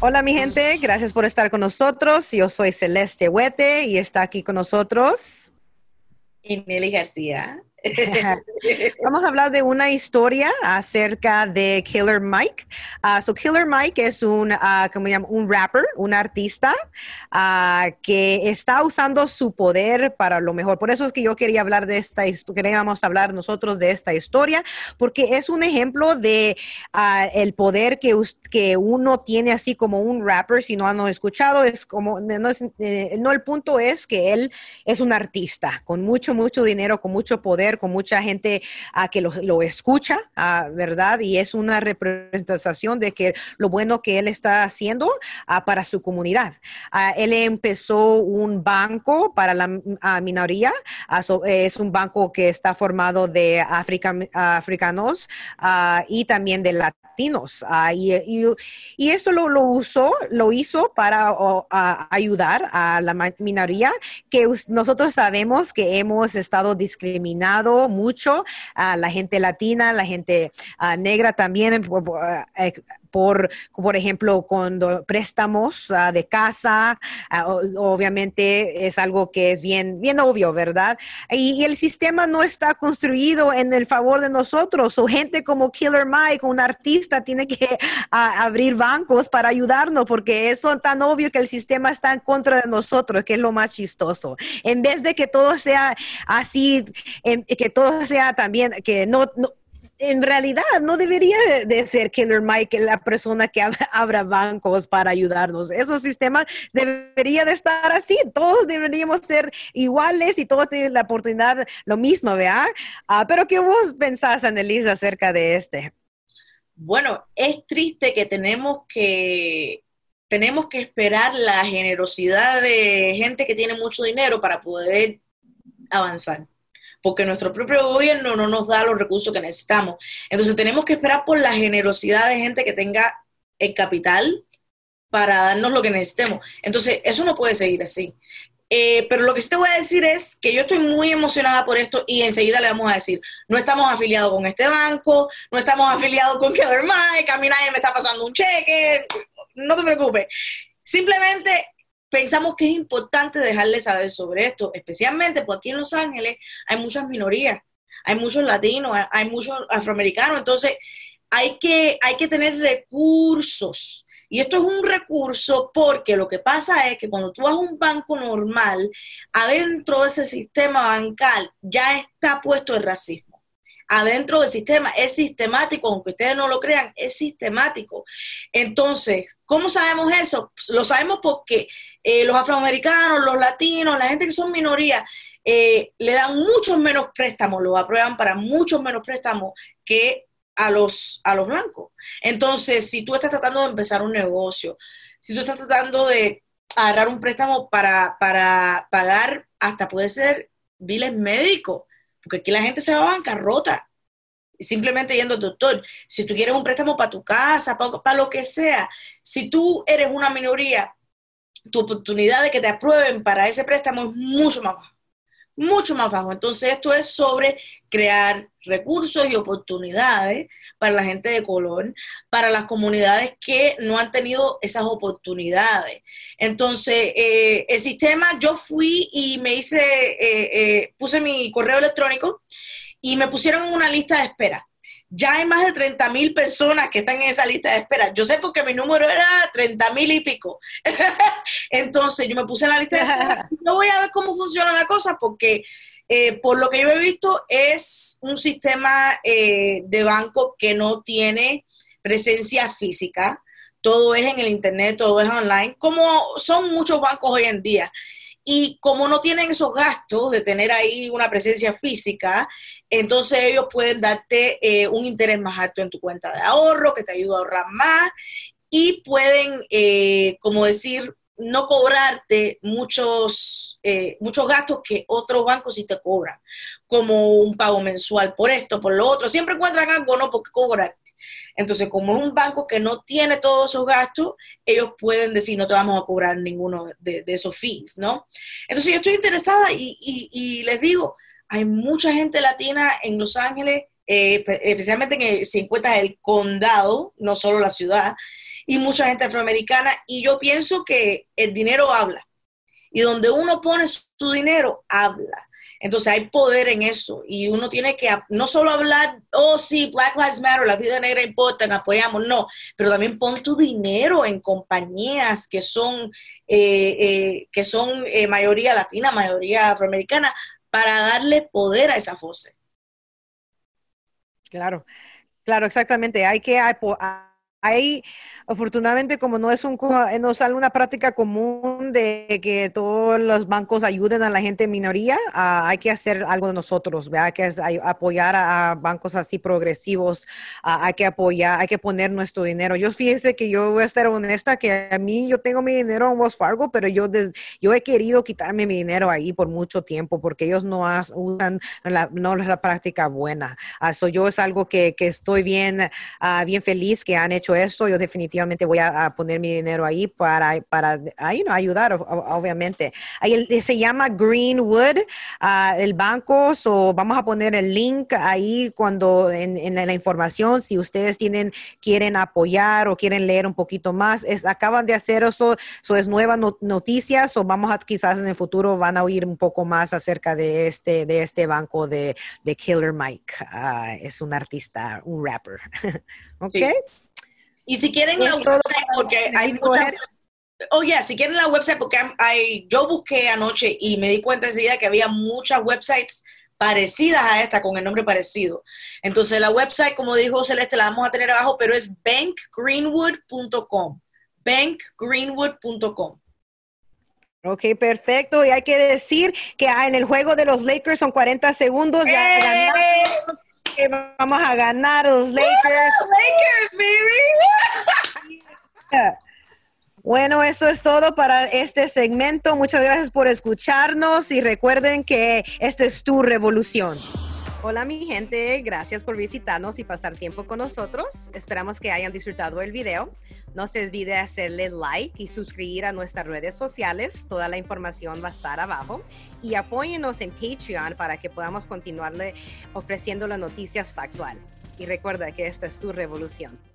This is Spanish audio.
Hola mi gente, gracias por estar con nosotros. Yo soy Celeste Huete y está aquí con nosotros. Y Nelly García. Vamos a hablar de una historia acerca de Killer Mike. Uh, so Killer Mike es un, uh, ¿cómo llama? un rapper, un artista uh, que está usando su poder para lo mejor. Por eso es que yo quería hablar de esta historia, queríamos hablar nosotros de esta historia, porque es un ejemplo de el poder que, que uno tiene así como un rapper. Si no han escuchado, es como, no, es, eh, no el punto es que él es un artista con mucho, mucho dinero, con mucho poder con mucha gente a que lo, escucha, ¿verdad? Y es una representación de que lo bueno que él está haciendo para su comunidad. él empezó un banco para la minoría, es un banco que está formado de africanos y también de latinos. y, y, eso lo, usó, lo hizo para ayudar a la minoría que nosotros sabemos que hemos estado discriminados mucho a la gente latina, la gente ah, negra también, eh, por, por ejemplo, con préstamos ah, de casa, ah, obviamente es algo que es bien, bien obvio, ¿verdad? Y, el sistema no está construido en el favor de nosotros, o gente como Killer Mike, un artista, tiene que abrir bancos para ayudarnos, porque es tan obvio que el sistema está en contra de nosotros, que es lo más chistoso. En vez de que todo sea así, que todo sea también, que no en realidad no debería de ser Killer Mike la persona que abra bancos para ayudarnos. Esos sistemas debería de estar así. Todos deberíamos ser iguales y todos tienen la oportunidad lo mismo, ¿verdad? Ah, pero ¿qué vos pensás, Annelise, acerca de este? Bueno, es triste que tenemos que tenemos que esperar la generosidad de gente que tiene mucho dinero para poder avanzar porque nuestro propio gobierno no nos da los recursos que necesitamos. Entonces tenemos que esperar por la generosidad de gente que tenga el capital para darnos lo que necesitemos. Entonces, eso no puede seguir así. Eh, pero lo que sí te voy a decir es que yo estoy muy emocionada por esto y enseguida le vamos a decir, no estamos afiliados con este banco, no estamos afiliados con Killer Mike, a mí me está pasando un cheque, no te preocupes. Simplemente pensamos que es importante dejarles saber sobre esto, especialmente porque aquí en Los Ángeles hay muchas minorías, hay muchos latinos, hay muchos afroamericanos, entonces hay que, hay que tener recursos. Y esto es un recurso porque lo que pasa es que cuando tú vas a un banco normal, adentro de ese sistema bancal ya está puesto el racismo adentro del sistema, es sistemático, aunque ustedes no lo crean, es sistemático. Entonces, ¿cómo sabemos eso? Lo sabemos porque eh, los afroamericanos, los latinos, la gente que son minorías, eh, le dan muchos menos préstamos, lo aprueban para muchos menos préstamos que a los, a los blancos. Entonces, si tú estás tratando de empezar un negocio, si tú estás tratando de agarrar un préstamo para, para pagar hasta puede ser biles médicos, porque aquí la gente se va a bancarrota. Simplemente yendo al doctor. Si tú quieres un préstamo para tu casa, para, lo que sea, si tú eres una minoría, tu oportunidad de que te aprueben para ese préstamo es mucho más baja mucho más bajo. Entonces, esto es sobre crear recursos y oportunidades para la gente de color, para las comunidades que no han tenido esas oportunidades. Entonces, eh, el sistema, yo fui y me hice, eh, eh, puse mi correo electrónico y me pusieron una lista de espera ya hay más de 30 mil personas que están en esa lista de espera. Yo sé porque mi número era 30 mil y pico. Entonces yo me puse en la lista de espera. Yo voy a ver cómo funciona la cosa porque eh, por lo que yo he visto es un sistema eh, de banco que no tiene presencia física. Todo es en el Internet, todo es online, como son muchos bancos hoy en día. Y como no tienen esos gastos de tener ahí una presencia física, entonces ellos pueden darte eh, un interés más alto en tu cuenta de ahorro, que te ayuda a ahorrar más, y pueden, eh, como decir, no cobrarte muchos, eh, muchos gastos que otros bancos sí te cobran, como un pago mensual por esto, por lo otro. Siempre encuentran algo, ¿no? Porque cobrarte. Entonces, como es un banco que no tiene todos esos gastos, ellos pueden decir, no te vamos a cobrar ninguno de, esos fees, ¿no? Entonces, yo estoy interesada y, les digo, hay mucha gente latina en Los Ángeles, eh, especialmente en el, si encuentras el condado, no solo la ciudad, y mucha gente afroamericana. Y yo pienso que el dinero habla. Y donde uno pone su dinero, habla. Entonces hay poder en eso y uno tiene que no solo hablar, oh sí, Black Lives Matter, la vida negra importa, apoyamos, no, pero también pon tu dinero en compañías que son, eh, eh, que son eh, mayoría latina, mayoría afroamericana, para darle poder a esa voces. Claro, claro, exactamente. Hay que hay, afortunadamente, como no es un, no sale una práctica común de que todos los bancos ayuden a la gente minoría, ah, hay que hacer algo de nosotros, ¿verdad? Hay que apoyar a, bancos así progresivos, ah, hay que apoyar, hay que poner nuestro dinero. Yo fíjese que yo voy a estar honesta que a mí yo tengo mi dinero en Wells Fargo, pero yo, yo he querido quitarme mi dinero ahí por mucho tiempo porque ellos no usan la, no la práctica buena. eso ah, yo es algo que, que estoy bien, bien feliz que han hecho eso, yo definitivamente voy a, poner mi dinero ahí para, para ahí, no, ayudar, obviamente. Ahí se llama Greenwood, uh, el banco, so vamos a poner el link ahí cuando en, la información, si ustedes tienen, quieren apoyar o quieren leer un poquito más, es, acaban de hacer eso, eso es nuevas noticias o vamos a quizás en el futuro van a oír un poco más acerca de este, de este banco de, de Killer Mike. Ah, es un artista, un rapper. ¿Ok? Y si quieren la website, porque hay muchas, oh yeah, si quieren la website, porque hay, yo busqué anoche y me di cuenta enseguida que había muchas websites parecidas a esta, con el nombre parecido. Entonces la website, como dijo Celeste, la vamos a tener abajo, pero es bankgreenwood.com. Bankgreenwood.com. Ok, perfecto. Y hay que decir que en el juego de los Lakers son 40 segundos. Ya ¡Eh! Vamos a ganar los Lakers. Lakers, baby. Bueno, eso es todo para este segmento. Muchas gracias por escucharnos y recuerden que esta es tu revolución. Hola mi gente, gracias por visitarnos y pasar tiempo con nosotros. Esperamos que hayan disfrutado el video. No se olvide hacerle like y suscribir a nuestras redes sociales. Toda la información va a estar abajo. Y apóyenos en Patreon para que podamos continuarle ofreciendo las noticias factual. Y recuerda que esta es su revolución.